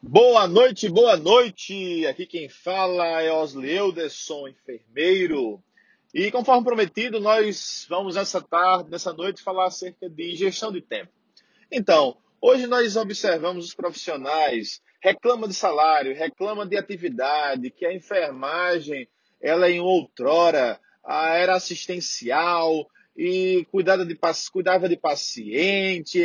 Boa noite, boa noite. Aqui quem fala é Osley Euderson, enfermeiro. E conforme prometido, nós vamos nessa tarde, nessa noite, falar acerca de gestão de tempo. Então, hoje nós observamos os profissionais reclamam de salário, reclamam de atividade, que a enfermagem, ela em outrora era assistencial e cuidava de, cuidava de paciente,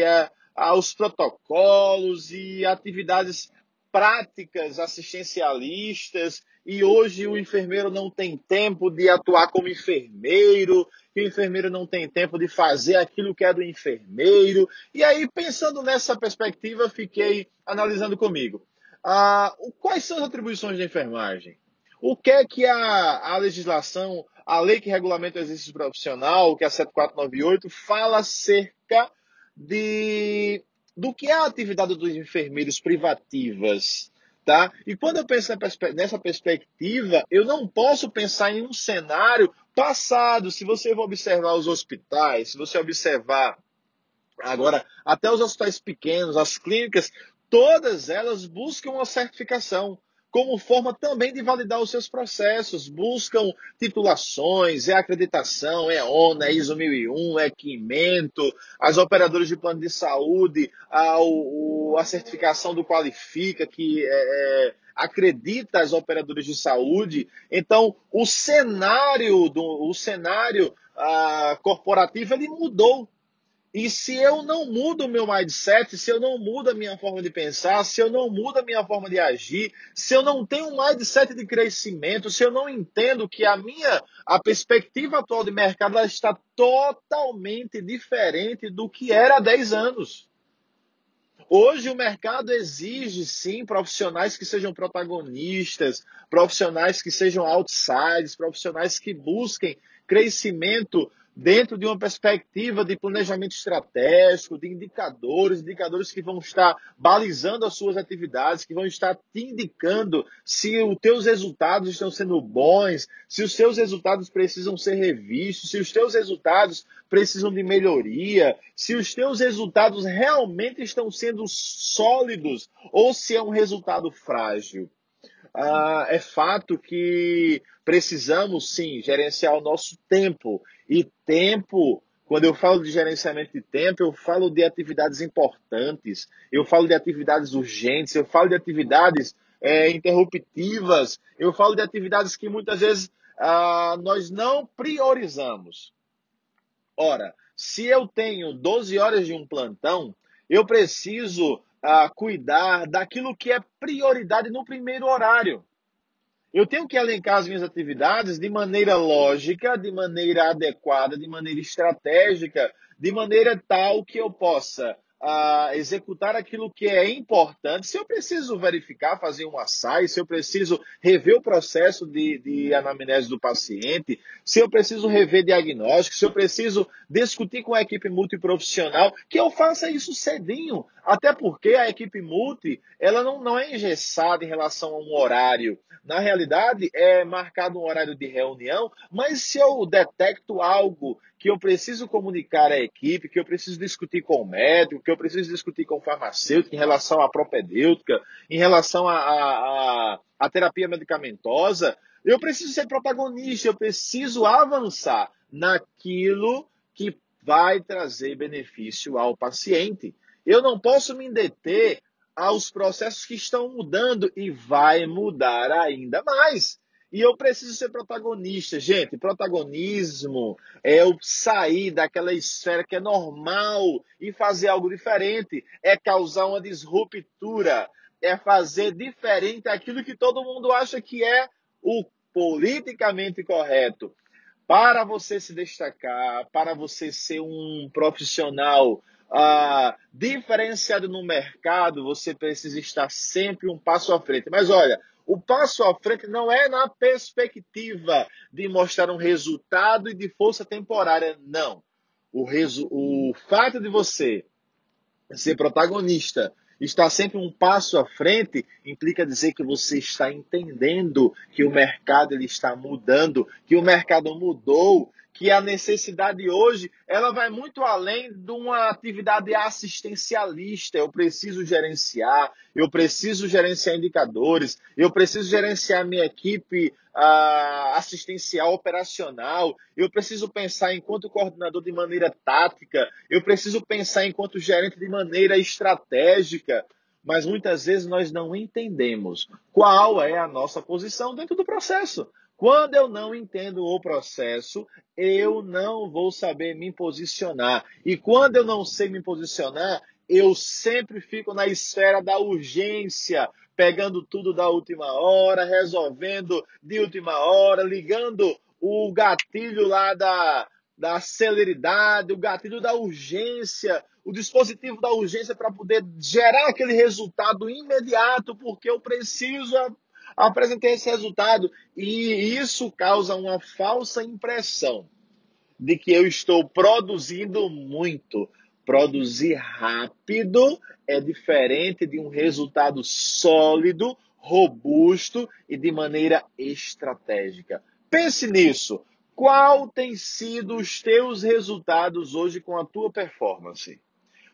os protocolos e atividades práticas assistencialistas e hoje o enfermeiro não tem tempo de atuar como enfermeiro, que o enfermeiro não tem tempo de fazer aquilo que é do enfermeiro. E aí, pensando nessa perspectiva, fiquei analisando comigo. Ah, quais são as atribuições da enfermagem? O que é que a, a legislação, a lei que regulamenta o exercício profissional, que é a 7498, fala acerca de do que é a atividade dos enfermeiros privativas, tá? E quando eu penso nessa perspectiva, eu não posso pensar em um cenário passado. Se você observar os hospitais, se você observar agora até os hospitais pequenos, as clínicas, todas elas buscam uma certificação como forma também de validar os seus processos. Buscam titulações, é acreditação, é ONA, é ISO 1001, é Quimento, as operadoras de plano de saúde, a, o, a certificação do Qualifica, que é, é, acredita as operadoras de saúde. Então, o cenário, do, o cenário ah, corporativo ele mudou e se eu não mudo o meu mindset, se eu não mudo a minha forma de pensar, se eu não mudo a minha forma de agir, se eu não tenho um mindset de crescimento, se eu não entendo que a minha a perspectiva atual de mercado está totalmente diferente do que era há 10 anos. Hoje o mercado exige sim profissionais que sejam protagonistas, profissionais que sejam outsiders, profissionais que busquem crescimento dentro de uma perspectiva de planejamento estratégico, de indicadores, indicadores que vão estar balizando as suas atividades, que vão estar te indicando se os teus resultados estão sendo bons, se os seus resultados precisam ser revistos, se os teus resultados precisam de melhoria, se os teus resultados realmente estão sendo sólidos ou se é um resultado frágil. Ah, é fato que precisamos sim gerenciar o nosso tempo. E tempo, quando eu falo de gerenciamento de tempo, eu falo de atividades importantes, eu falo de atividades urgentes, eu falo de atividades é, interruptivas, eu falo de atividades que muitas vezes ah, nós não priorizamos. Ora, se eu tenho 12 horas de um plantão, eu preciso a cuidar daquilo que é prioridade no primeiro horário. Eu tenho que elencar as minhas atividades de maneira lógica, de maneira adequada, de maneira estratégica, de maneira tal que eu possa a executar aquilo que é importante, se eu preciso verificar, fazer um assaio, se eu preciso rever o processo de, de anamnese do paciente, se eu preciso rever diagnóstico, se eu preciso discutir com a equipe multiprofissional, que eu faça isso cedinho. Até porque a equipe multi, ela não, não é engessada em relação a um horário. Na realidade, é marcado um horário de reunião, mas se eu detecto algo que eu preciso comunicar à equipe, que eu preciso discutir com o médico, que eu preciso discutir com o farmacêutico em relação à propedêutica, em relação à, à, terapia medicamentosa, eu preciso ser protagonista, eu preciso avançar naquilo que vai trazer benefício ao paciente. Eu não posso me deter aos processos que estão mudando e vai mudar ainda mais. E eu preciso ser protagonista. Gente, protagonismo é eu sair daquela esfera que é normal e fazer algo diferente. É causar uma disruptura. É fazer diferente aquilo que todo mundo acha que é o politicamente correto. Para você se destacar, para você ser um profissional ah, diferenciado no mercado, você precisa estar sempre um passo à frente. Mas olha, o passo à frente não é na perspectiva de mostrar um resultado e de força temporária, não. O, resu o fato de você ser protagonista, estar sempre um passo à frente, implica dizer que você está entendendo que o mercado ele está mudando, que o mercado mudou, que a necessidade hoje ela vai muito além de uma atividade assistencialista. Eu preciso gerenciar, eu preciso gerenciar indicadores, eu preciso gerenciar minha equipe assistencial operacional, eu preciso pensar enquanto coordenador de maneira tática, eu preciso pensar enquanto gerente de maneira estratégica. Mas muitas vezes nós não entendemos qual é a nossa posição dentro do processo. Quando eu não entendo o processo, eu não vou saber me posicionar. E quando eu não sei me posicionar, eu sempre fico na esfera da urgência, pegando tudo da última hora, resolvendo de última hora, ligando o gatilho lá da, da celeridade, o gatilho da urgência, o dispositivo da urgência para poder gerar aquele resultado imediato, porque eu preciso apresentei esse resultado. E isso causa uma falsa impressão de que eu estou produzindo muito. Produzir rápido é diferente de um resultado sólido, robusto e de maneira estratégica. Pense nisso. Qual tem sido os teus resultados hoje com a tua performance?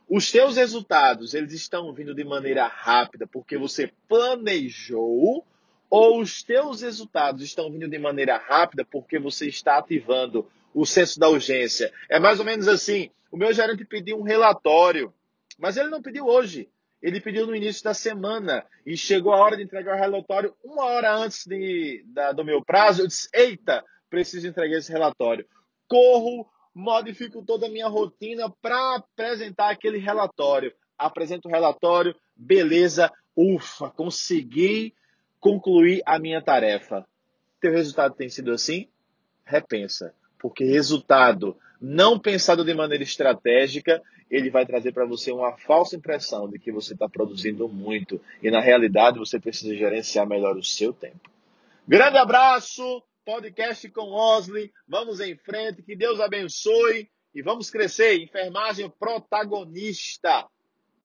Os teus resultados, eles estão vindo de maneira rápida porque você planejou ou os teus resultados estão vindo de maneira rápida porque você está ativando o senso da urgência. É mais ou menos assim: o meu gerente pediu um relatório, mas ele não pediu hoje. Ele pediu no início da semana e chegou a hora de entregar o relatório uma hora antes de, da, do meu prazo. Eu disse: Eita, preciso entregar esse relatório. Corro, modifico toda a minha rotina para apresentar aquele relatório. Apresento o relatório, beleza, ufa, consegui concluir a minha tarefa. Teu resultado tem sido assim? Repensa, porque resultado não pensado de maneira estratégica, ele vai trazer para você uma falsa impressão de que você está produzindo muito e na realidade você precisa gerenciar melhor o seu tempo. Grande abraço, podcast com Osley. Vamos em frente, que Deus abençoe e vamos crescer. Enfermagem protagonista.